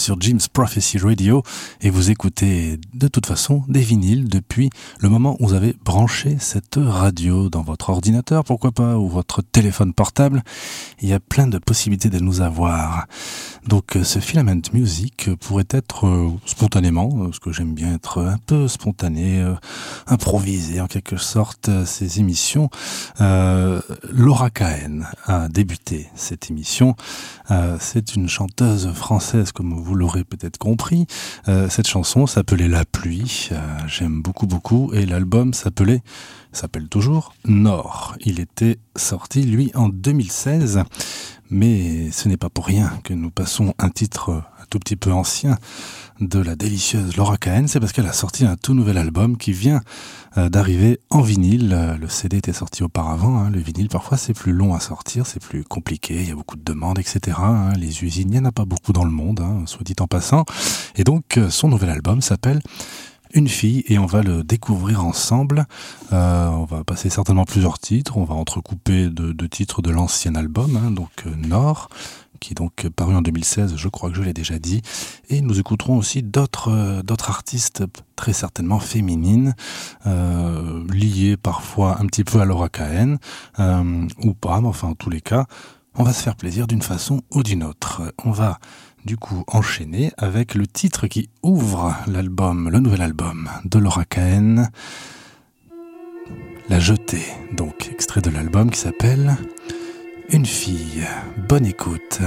Sur Jim's Prophecy Radio et vous écoutez de toute façon des vinyles depuis le moment où vous avez branché cette radio dans votre ordinateur, pourquoi pas, ou votre téléphone portable. Il y a plein de possibilités de nous avoir. Donc euh, ce Filament Music pourrait être euh, spontanément, euh, parce que j'aime bien être un peu spontané, euh, improvisé en quelque sorte ces émissions. Laura Cahen a débuté cette émission. C'est une chanteuse française, comme vous l'aurez peut-être compris. Euh, cette chanson s'appelait La pluie. Euh, J'aime beaucoup beaucoup et l'album s'appelait s'appelle toujours Nord. Il était sorti lui en 2016. Mais ce n'est pas pour rien que nous passons un titre un tout petit peu ancien de la délicieuse Laura Cahen, c'est parce qu'elle a sorti un tout nouvel album qui vient euh, d'arriver en vinyle. Euh, Le CD était sorti auparavant, hein. le vinyle parfois c'est plus long à sortir, c'est plus compliqué, il y a beaucoup de demandes, etc. hein. Les usines, il n'y en a pas beaucoup dans le monde, hein, soit dit en passant. Et donc euh, son nouvel album s'appelle une fille et on va le découvrir ensemble. On va passer certainement plusieurs titres. On va entrecouper de, de titres de l'ancien album, donc Nord, qui est donc paru en 2016, je crois que je l'ai déjà dit. Et nous écouterons aussi d'autres euh, artistes très certainement féminines, euh, liées parfois un petit peu à Laura Cahen, euh, ou pas, mais enfin en tous les cas, on va se faire plaisir d'une façon ou d'une autre. On va du coup enchaîner avec le titre qui ouvre l'album, le nouvel album de Laura Cahen, La Jetée, donc extrait de l'album qui s'appelle Une fille. Bonne écoute.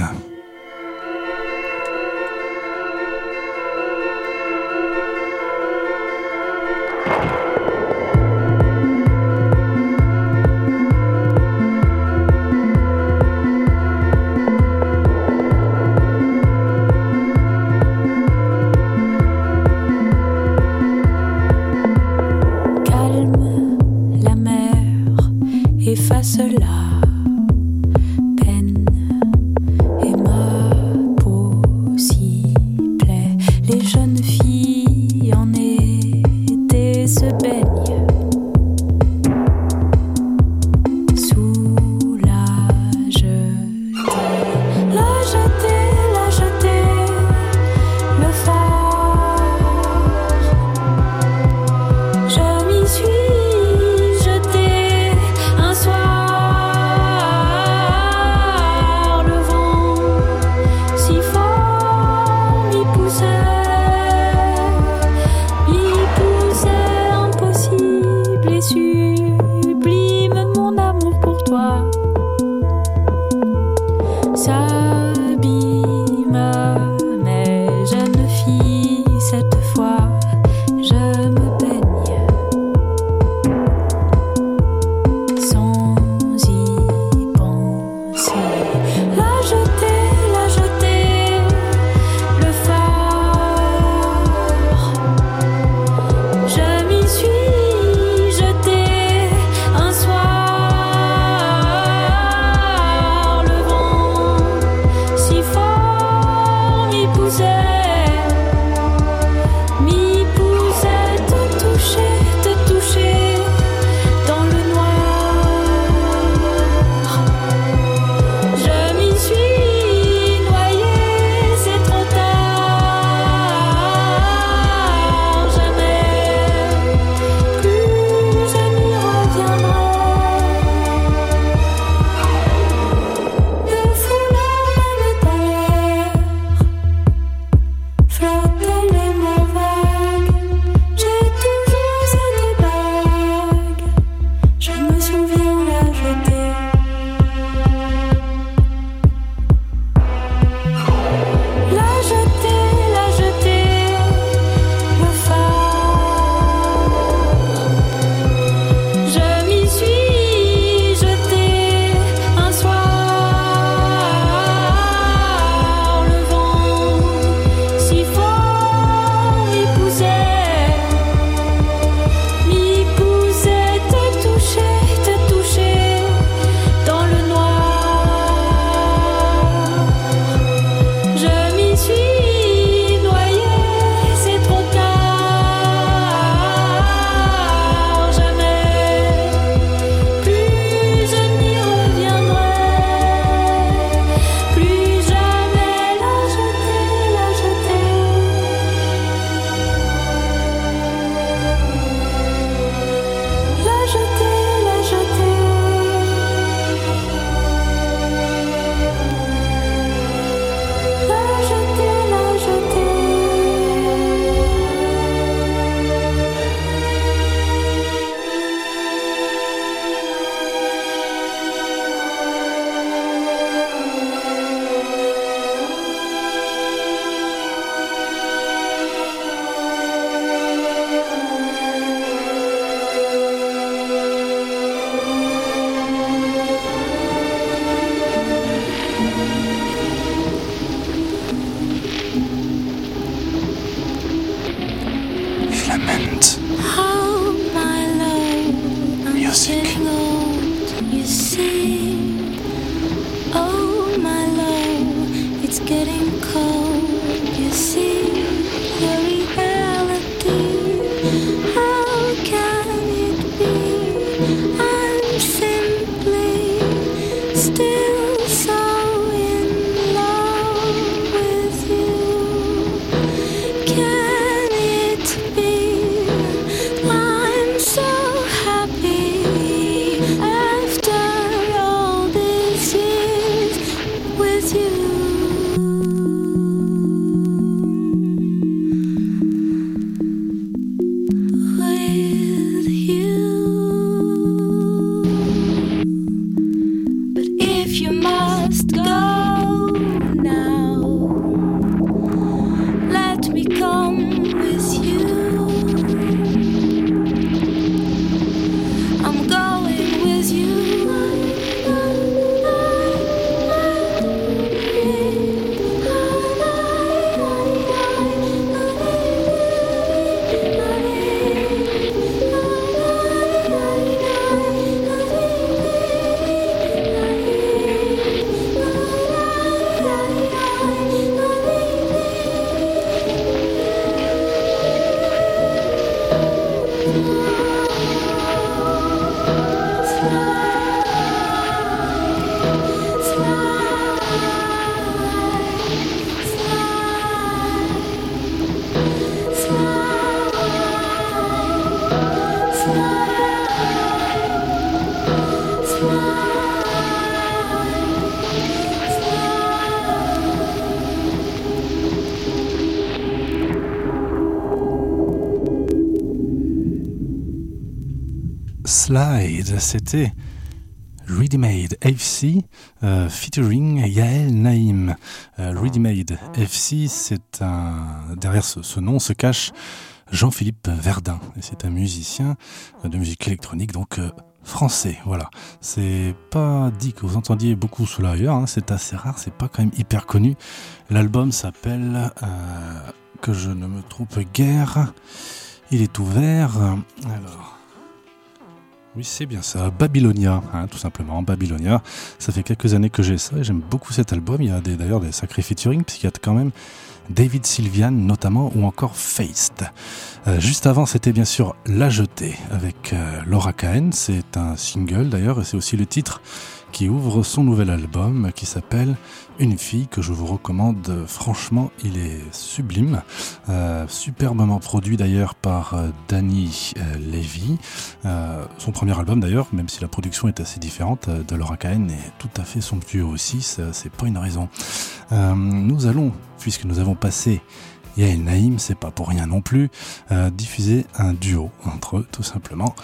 Slide, c'était Ready Made FC euh, featuring Yael Naïm. Euh, Ready Made FC, c'est un derrière ce, ce nom se cache Jean-Philippe Verdun c'est un musicien de musique électronique donc euh, français. Voilà, c'est pas dit que vous entendiez beaucoup cela ailleurs, hein, c'est assez rare, c'est pas quand même hyper connu. L'album s'appelle euh, que je ne me trompe guère. Il est ouvert. Alors. Oui, c'est bien ça, Babylonia, hein, tout simplement, Babylonia. Ça fait quelques années que j'ai ça et j'aime beaucoup cet album. Il y a des- d'ailleurs des sacrés featuring, puisqu'il y a quand même David Sylvian notamment, ou encore Faced. Euh, juste avant, c'était bien sûr La Jetée avec euh, Laura Cahen. C'est un single d'ailleurs, et c'est aussi le titre qui ouvre son nouvel album qui s'appelle Une fille que je vous recommande. Franchement, il est sublime. Euh, superbement produit d'ailleurs par euh, Danny euh, Levy. Son premier album d'ailleurs, même si la production est assez différente de Laura Cahen, est tout à fait somptueux aussi, c'est pas une raison. Nous allons, puisque nous avons passé Yael Naïm, c'est pas pour rien non plus, diffuser un duo entre eux, tout simplement.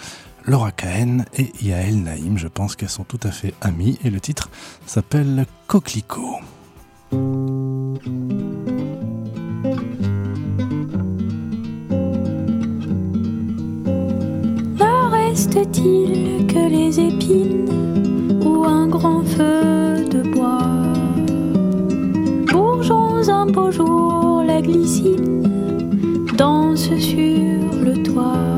Laura Cahen et Yael Naïm, je pense qu'elles sont tout à fait amies et le titre s'appelle Coquelicot. Ne reste-t-il que les épines ou un grand feu de bois? Bourgeons un beau jour, la glycine danse sur le toit.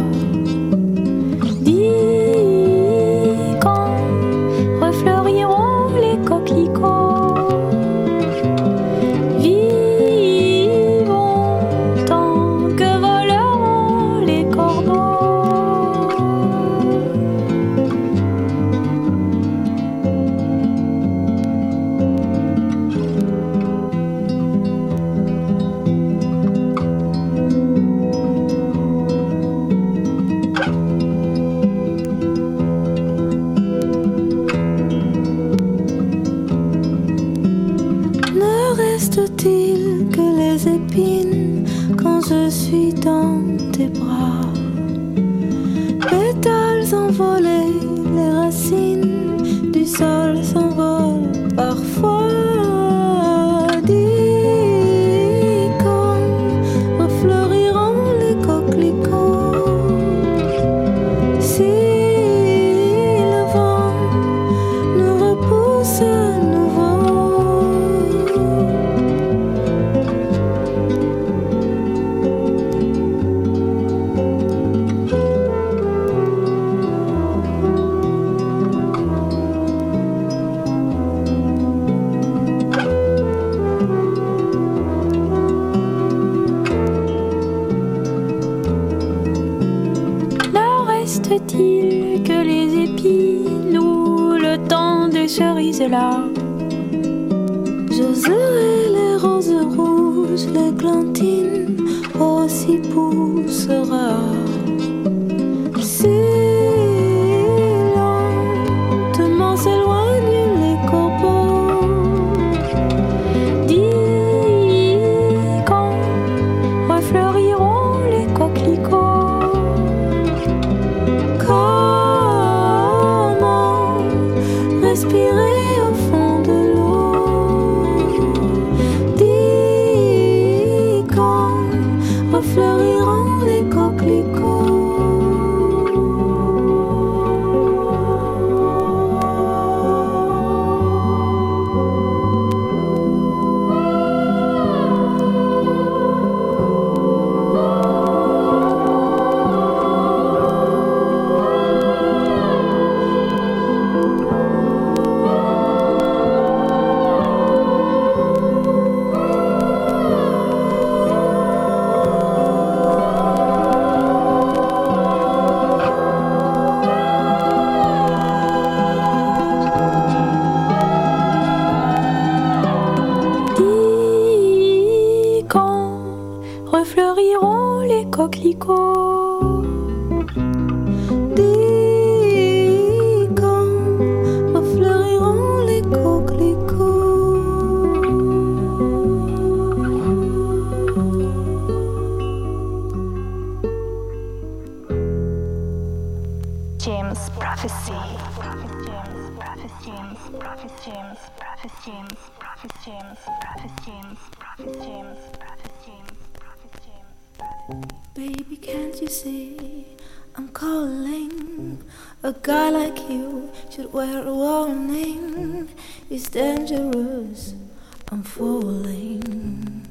rolling.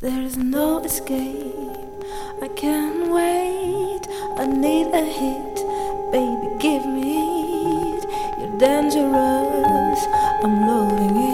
There's no escape. I can't wait. I need a hit, baby. Give me it. You're dangerous. I'm loading it.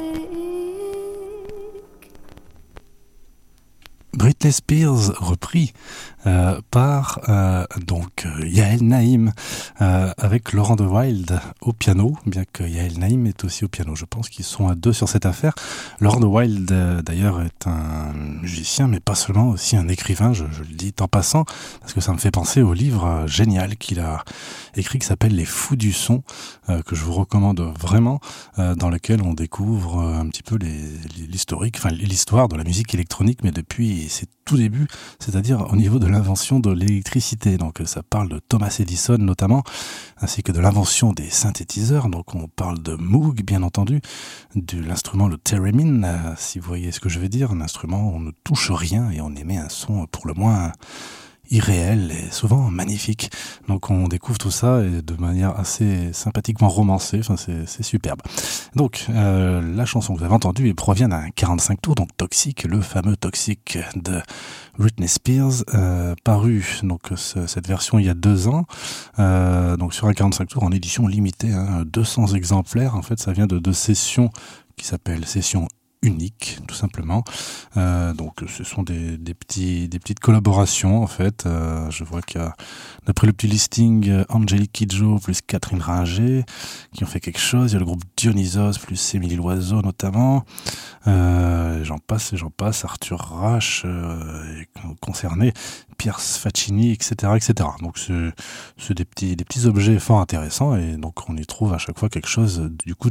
ter Britney Spears repris euh, par euh, donc Yael Naïm euh, avec Laurent de Wild au piano, bien que Yael Naïm est aussi au piano. Je pense qu'ils sont à deux sur cette affaire. Laurent de Wild d'ailleurs est un musicien, mais pas seulement, aussi un écrivain. Je, je le dis en passant parce que ça me fait penser au livre génial qu'il a écrit qui s'appelle Les Fous du son, que je vous recommande vraiment, dans lequel on découvre un petit peu l'historique, enfin l'histoire de la musique électronique, mais depuis ses tout débuts, c'est-à-dire au niveau de l'invention de l'électricité. Donc euh, ça parle de Thomas Edison notamment, ainsi que de l'invention des synthétiseurs. Donc on parle de Moog, bien entendu, de l'instrument le theremin, euh, si vous voyez ce que je veux dire, un instrument où on ne touche rien et on émet un son pour le moins irréel et souvent magnifique. Donc on découvre tout ça et de manière assez sympathiquement romancée, enfin c'est superbe. Donc euh, la chanson que vous avez entendue provient d'un 45 tours, donc Toxic, le fameux Toxic de Britney Spears, euh, paru donc ce- cette version il y a deux ans, euh, donc sur un 45 tours en édition limitée, hein, 200 exemplaires. En fait, ça vient de deux sessions qui s'appellent session unique tout simplement. Euh, donc ce sont des, des petits des petites collaborations en fait. Euh, je vois qu'il y a d'après le petit listing euh, Angélique Kidjo plus Catherine Ringer qui ont fait quelque chose. Il y a le groupe Dionysos plus Émilie Loiseau notamment. Euh, j'en passe et j'en passe. Arthur Rache euh, est con- concerné Pierre Sfaccini etc etc donc c'est des petits des petits objets fort intéressants et donc on y trouve à chaque fois quelque chose du coup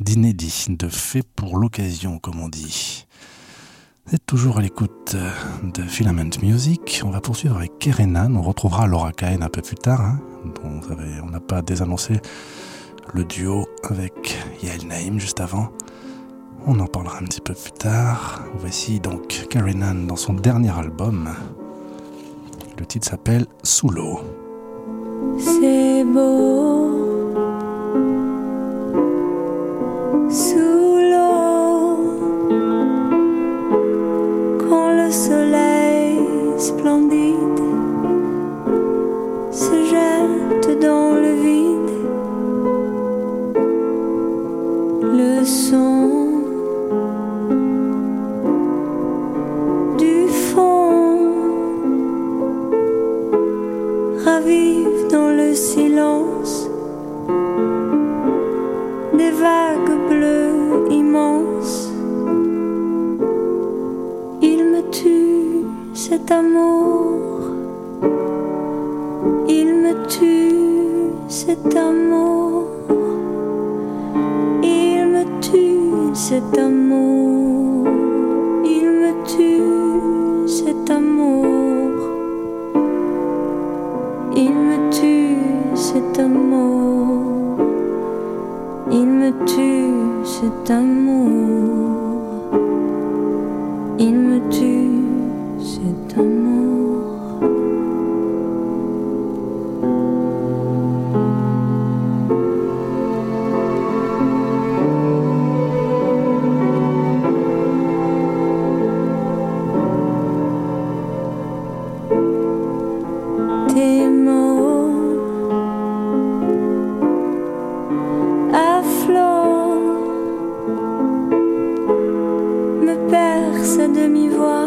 d'inédit de fait pour l'occasion comme on dit vous êtes toujours à l'écoute de Filament Music. On va poursuivre avec Kerenan. On retrouvera Laura Cahen un peu plus tard. Hein, on n'a pas désannoncé le duo avec Yael Naïm juste avant. On en parlera un petit peu plus tard. Voici donc Kerenan dans son dernier album. Le titre s'appelle Sous l'eau. C'est beau sous cet amour, il me tue cet amour, il me tue cet amour, il me tue cet amour. Il me tue cet amour. Il me tue cet amour. Il me tue cet amour. Demi-voix.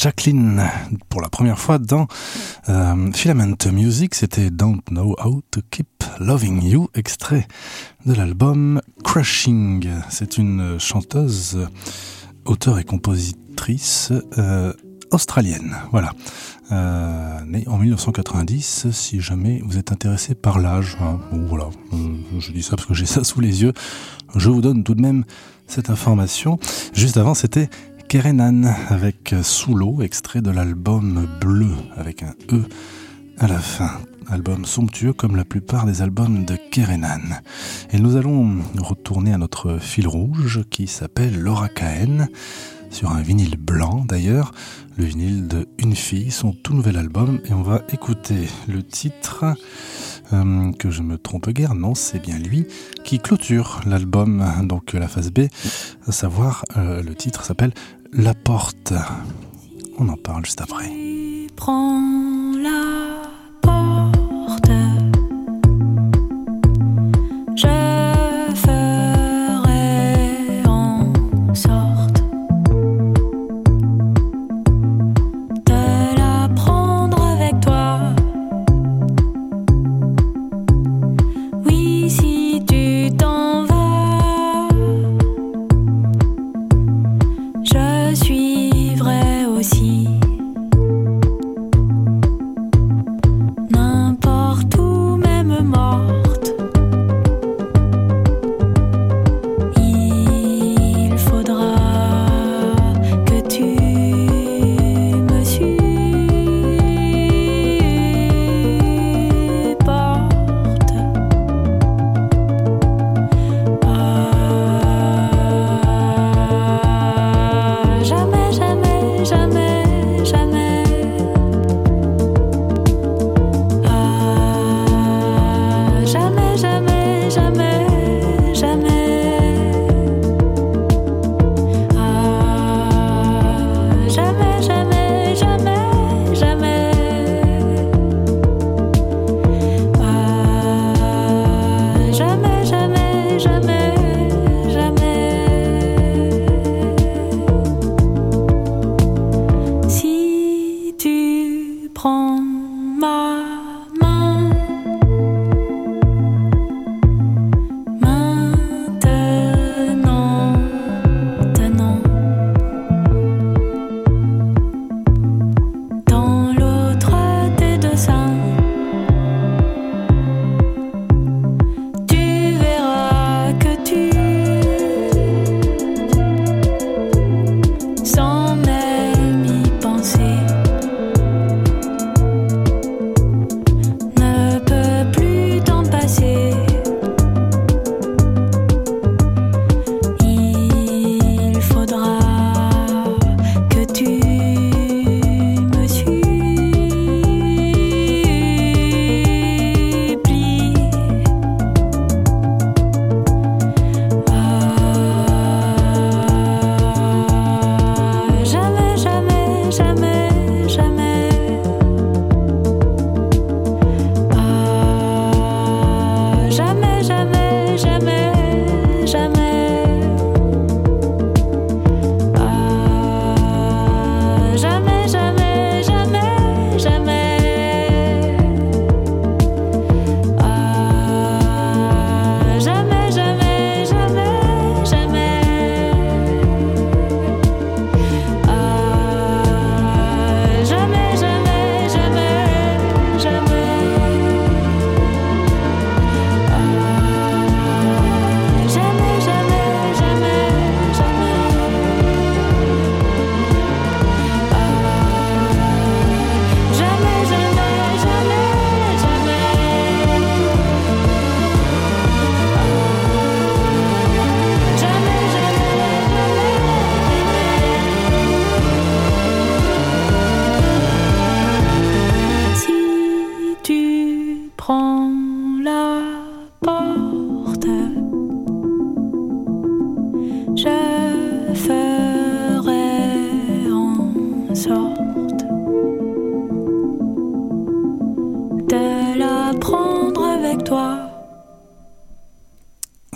Jacqueline pour la première fois dans euh, Filament Music. C'était Don't Know How to Keep Loving You, extrait de l'album Crushing. C'est une chanteuse, auteure et compositrice euh, australienne. Voilà. Euh, née en 1990, si jamais vous êtes intéressé par l'âge. Hein. voilà, je dis ça parce que j'ai ça sous les yeux. Je vous donne tout de même cette information. Juste avant, c'était Kerenan avec Sous l'eau, extrait de l'album Bleu avec un E à la fin. Album somptueux comme la plupart des albums de Kerenan. Et nous allons retourner à notre fil rouge qui s'appelle Laura Cahen sur un vinyle blanc d'ailleurs, le vinyle de Une fille, son tout nouvel album, et on va écouter le titre euh, que je me trompe guère, non, c'est bien lui qui clôture l'album, donc la phase B, à savoir euh, le titre s'appelle la porte. On en parle juste après.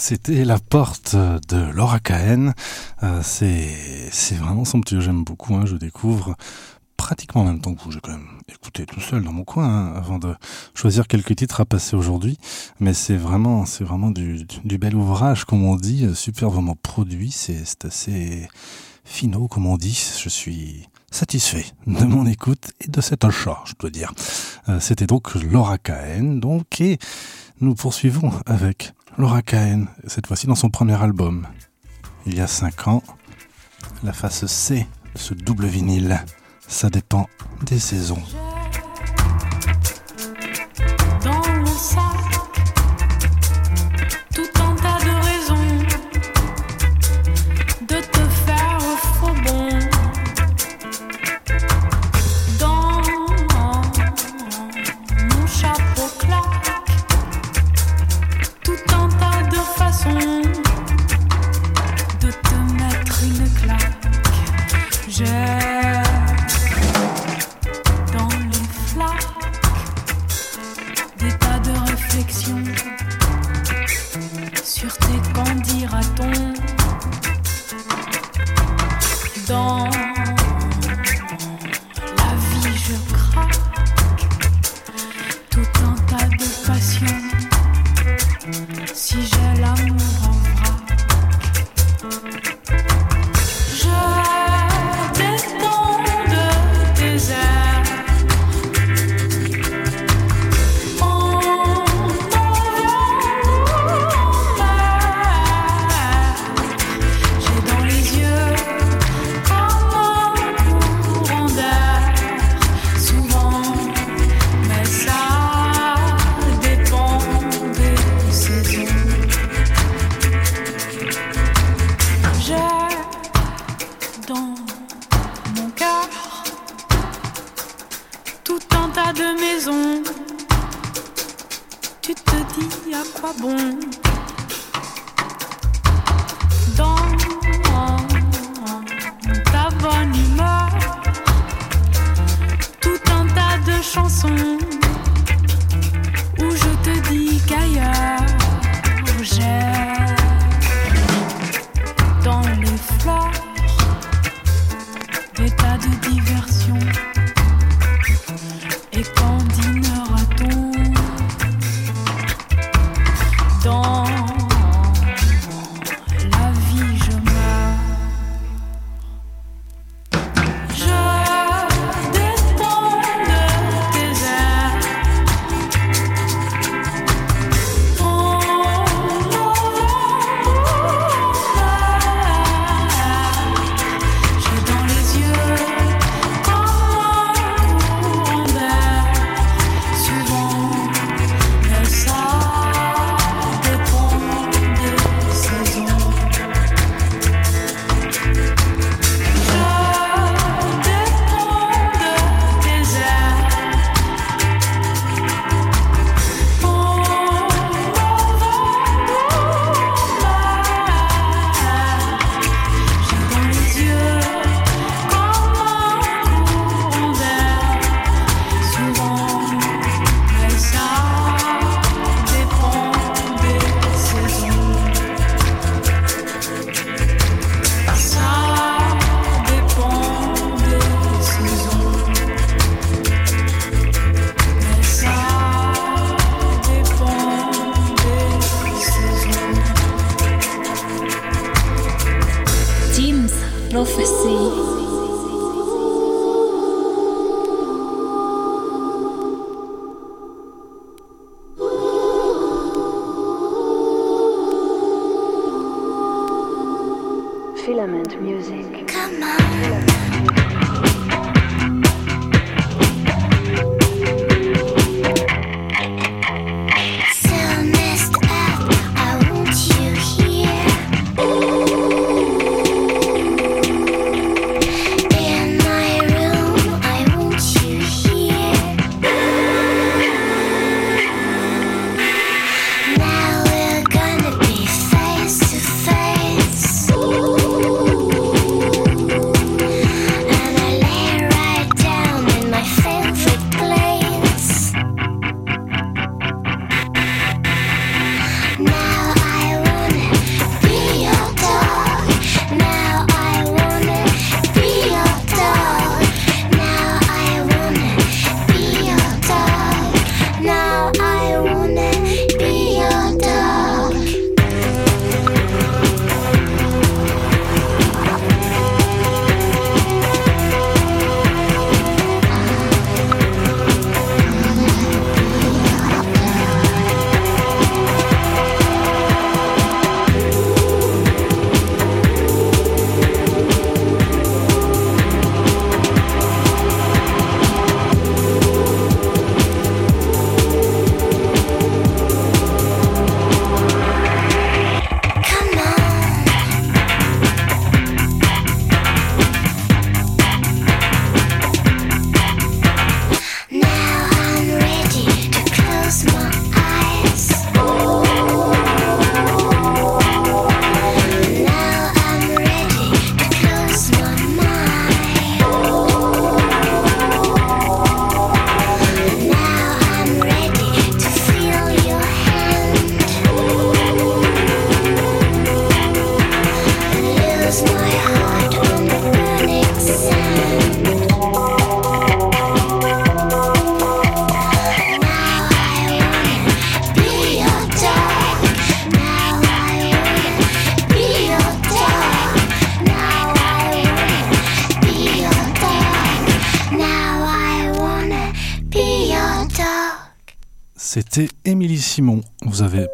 C'était La Porte de Laura Cahen. Euh, c'est, vraiment somptueux, j'aime beaucoup. Hein, je découvre pratiquement en même temps que vous. J'ai quand même écouté tout seul dans mon coin hein, avant de choisir quelques titres à passer aujourd'hui. Mais c'est vraiment, vraiment du, bel ouvrage, comme on dit, superbement produit. C'est, c'est assez finaux, comme on dit. Je suis satisfait de mon écoute et de cet achat, je dois dire. Euh, C'était donc Laura Cahen, donc, et nous poursuivons avec Laura Cahen, cette fois-ci dans son premier album, il y a 5 ans, la face C ce double vinyle. Ça dépend des saisons. De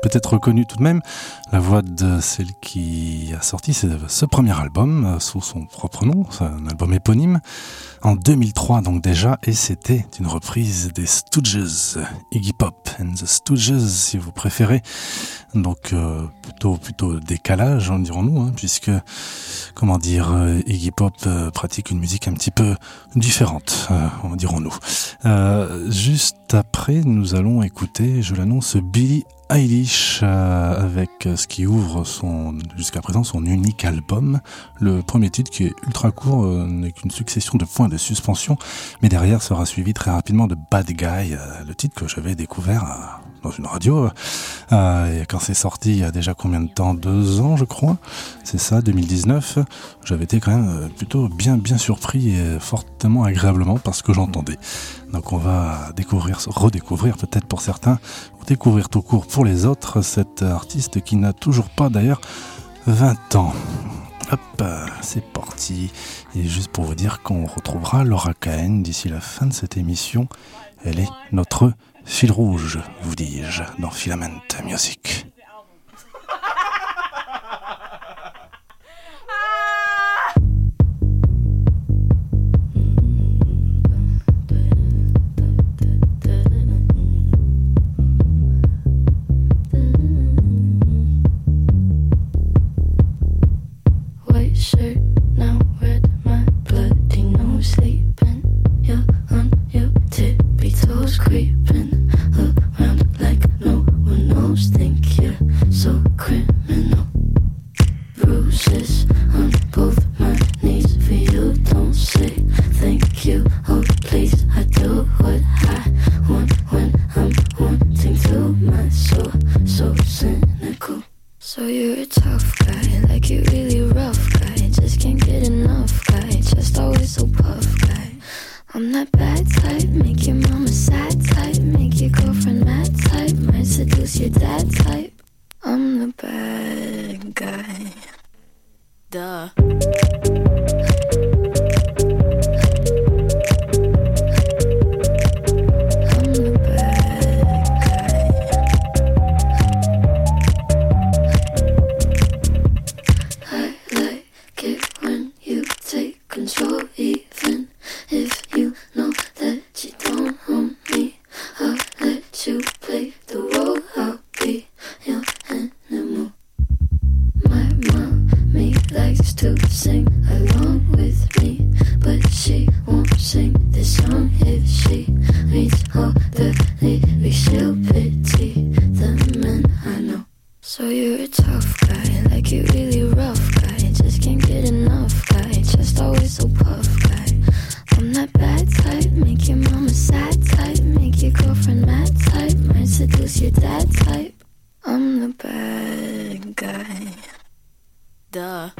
peut-être reconnu tout de même la voix de celle qui a sorti ce premier album euh, sous son propre nom, un album éponyme, en 2003 donc déjà, et c'était une reprise des Stooges, Iggy Pop and the Stooges si vous préférez. Donc euh, plutôt plutôt décalage, hein, dirons-nous, hein, puisque comment dire, euh, Iggy Pop pratique une musique un petit peu différente, dirons-nous. juste après, nous allons écouter, je l'annonce, Billy Eilish euh, avec ce qui ouvre son jusqu'à présent son unique album. Le premier titre qui est ultra court euh, n'est qu'une succession de points de suspension, mais derrière sera suivi très rapidement de Bad Guy, euh, le titre que j'avais découvert dans une radio. et quand c'est sorti il y a déjà combien de temps? Deux ans je crois. C'est ça, 2019. J'avais été quand même plutôt bien bien surpris et fortement agréablement par ce que j'entendais. Donc on va découvrir, redécouvrir peut-être pour certains, ou découvrir tout court pour les autres, cet artiste qui n'a toujours pas d'ailleurs 20 ans. Hop, c'est parti. Et juste pour vous dire qu'on retrouvera Laura Cahen d'ici la fin de cette émission. Elle est notre fil rouge, vous dis-je, dans Filament Music. guy, like you really rough guy. Just can't get enough guy, always so guy. I'm that bad type, make your mama sad type, make your girlfriend mad type, might seduce your dad type. I'm the bad guy. Duh.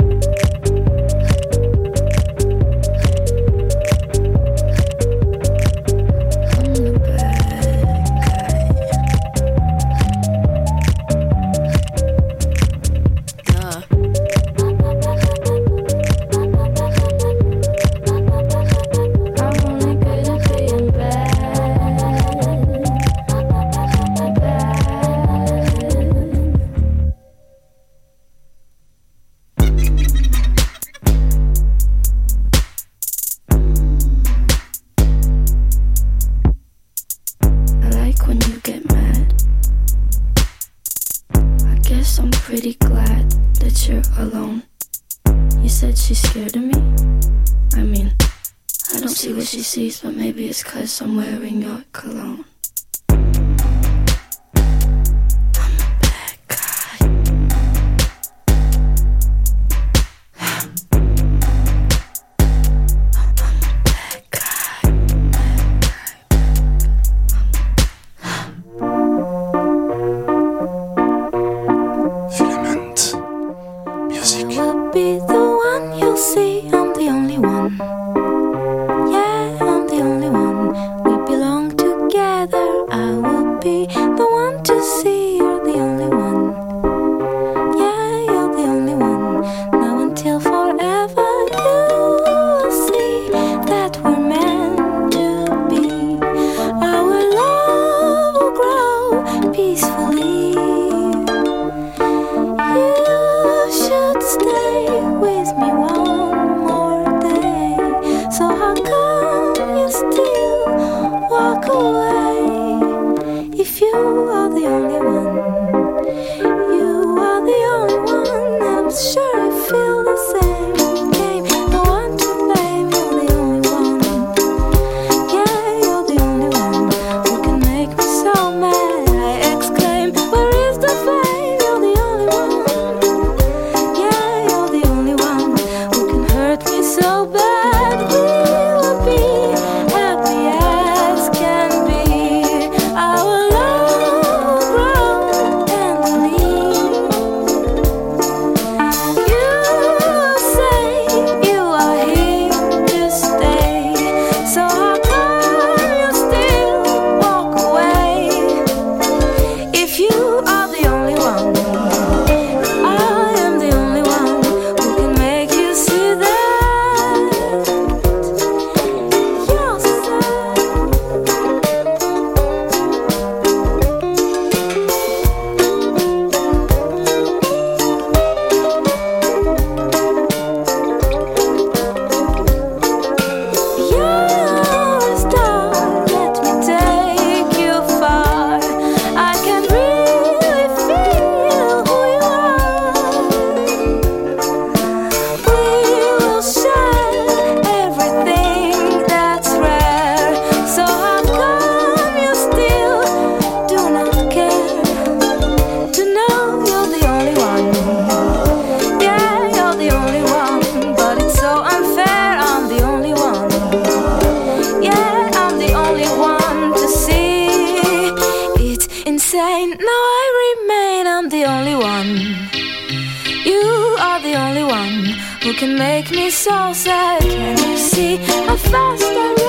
make me so sad. Can you see? How fast I?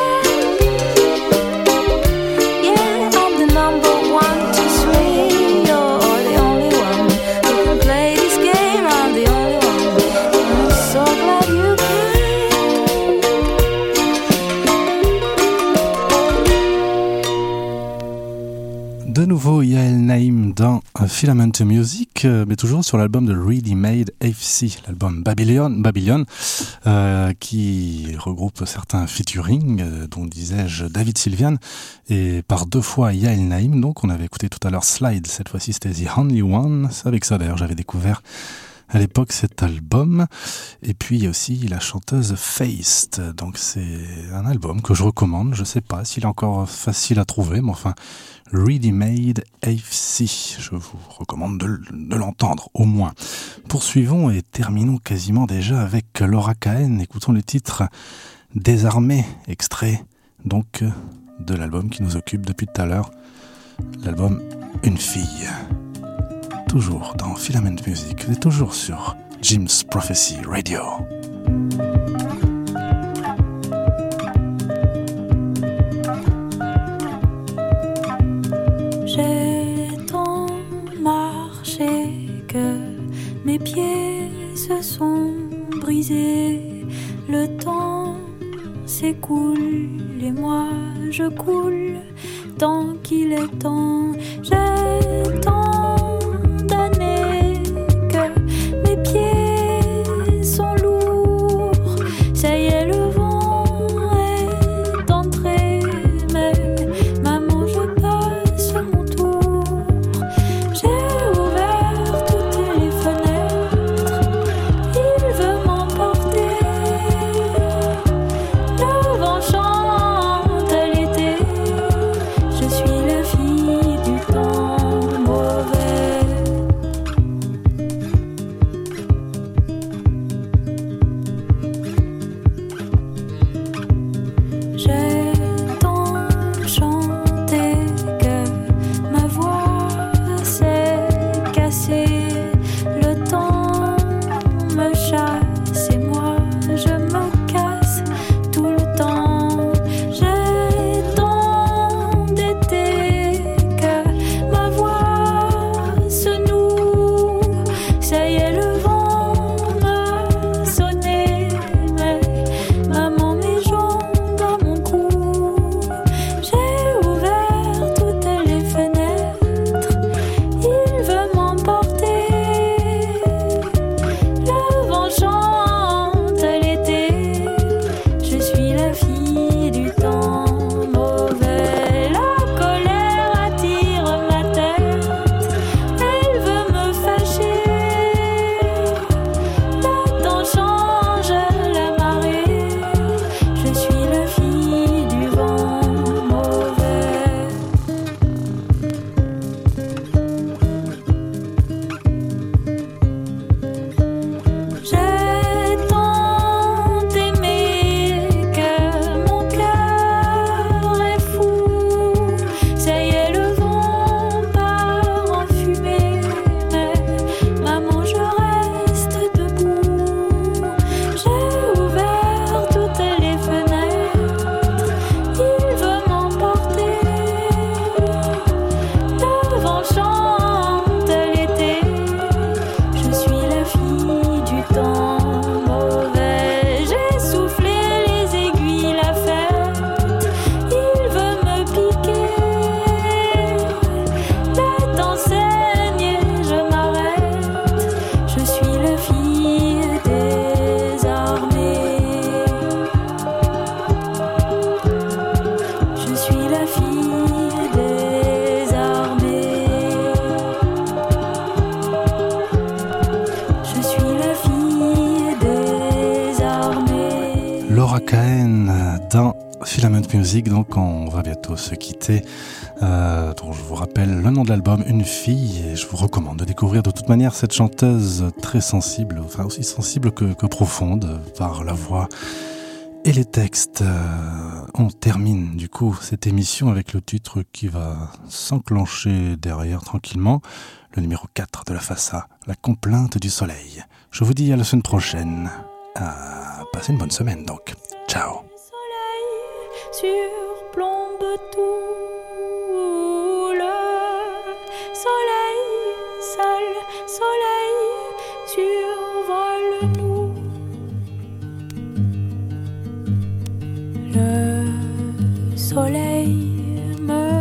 Filament Music, euh, mais toujours sur l'album de Ready Made AFC, l'album Babylon, Babylon euh, qui regroupe certains featuring, euh, dont disais-je David Sylvian, et par deux fois Yael Naïm. Donc on avait écouté tout à l'heure Slide, cette fois-ci c'était The Only One. C'est avec ça d'ailleurs j'avais découvert à l'époque cet album. Et puis il y a aussi la chanteuse Faced. Donc c'est un album que je recommande. Je sais pas s'il est encore facile à trouver, mais enfin Ready Made AFC. Je vous recommande de, l'entendre au moins. Poursuivons et terminons quasiment déjà avec Laura Cahen. Écoutons le titre Désarmé, extrait donc de l'album qui nous occupe depuis tout à l'heure, l'album Une fille. Toujours dans Filament Music, et toujours sur Jim's Prophecy Radio. Mes pieds se sont brisés, le temps s'écoule et moi je coule tant qu'il est temps. J'ai tant Euh, donc je vous rappelle le nom de l'album, Une fille, et je vous recommande de découvrir de toute manière cette chanteuse très sensible, enfin aussi sensible que, profonde par la voix et les textes. Euh, on termine du coup cette émission avec le titre qui va s'enclencher derrière tranquillement, le numéro 4 de la A, La complainte du soleil. Je vous dis à la semaine prochaine. Euh, passez une bonne semaine donc. Ciao. Soleil me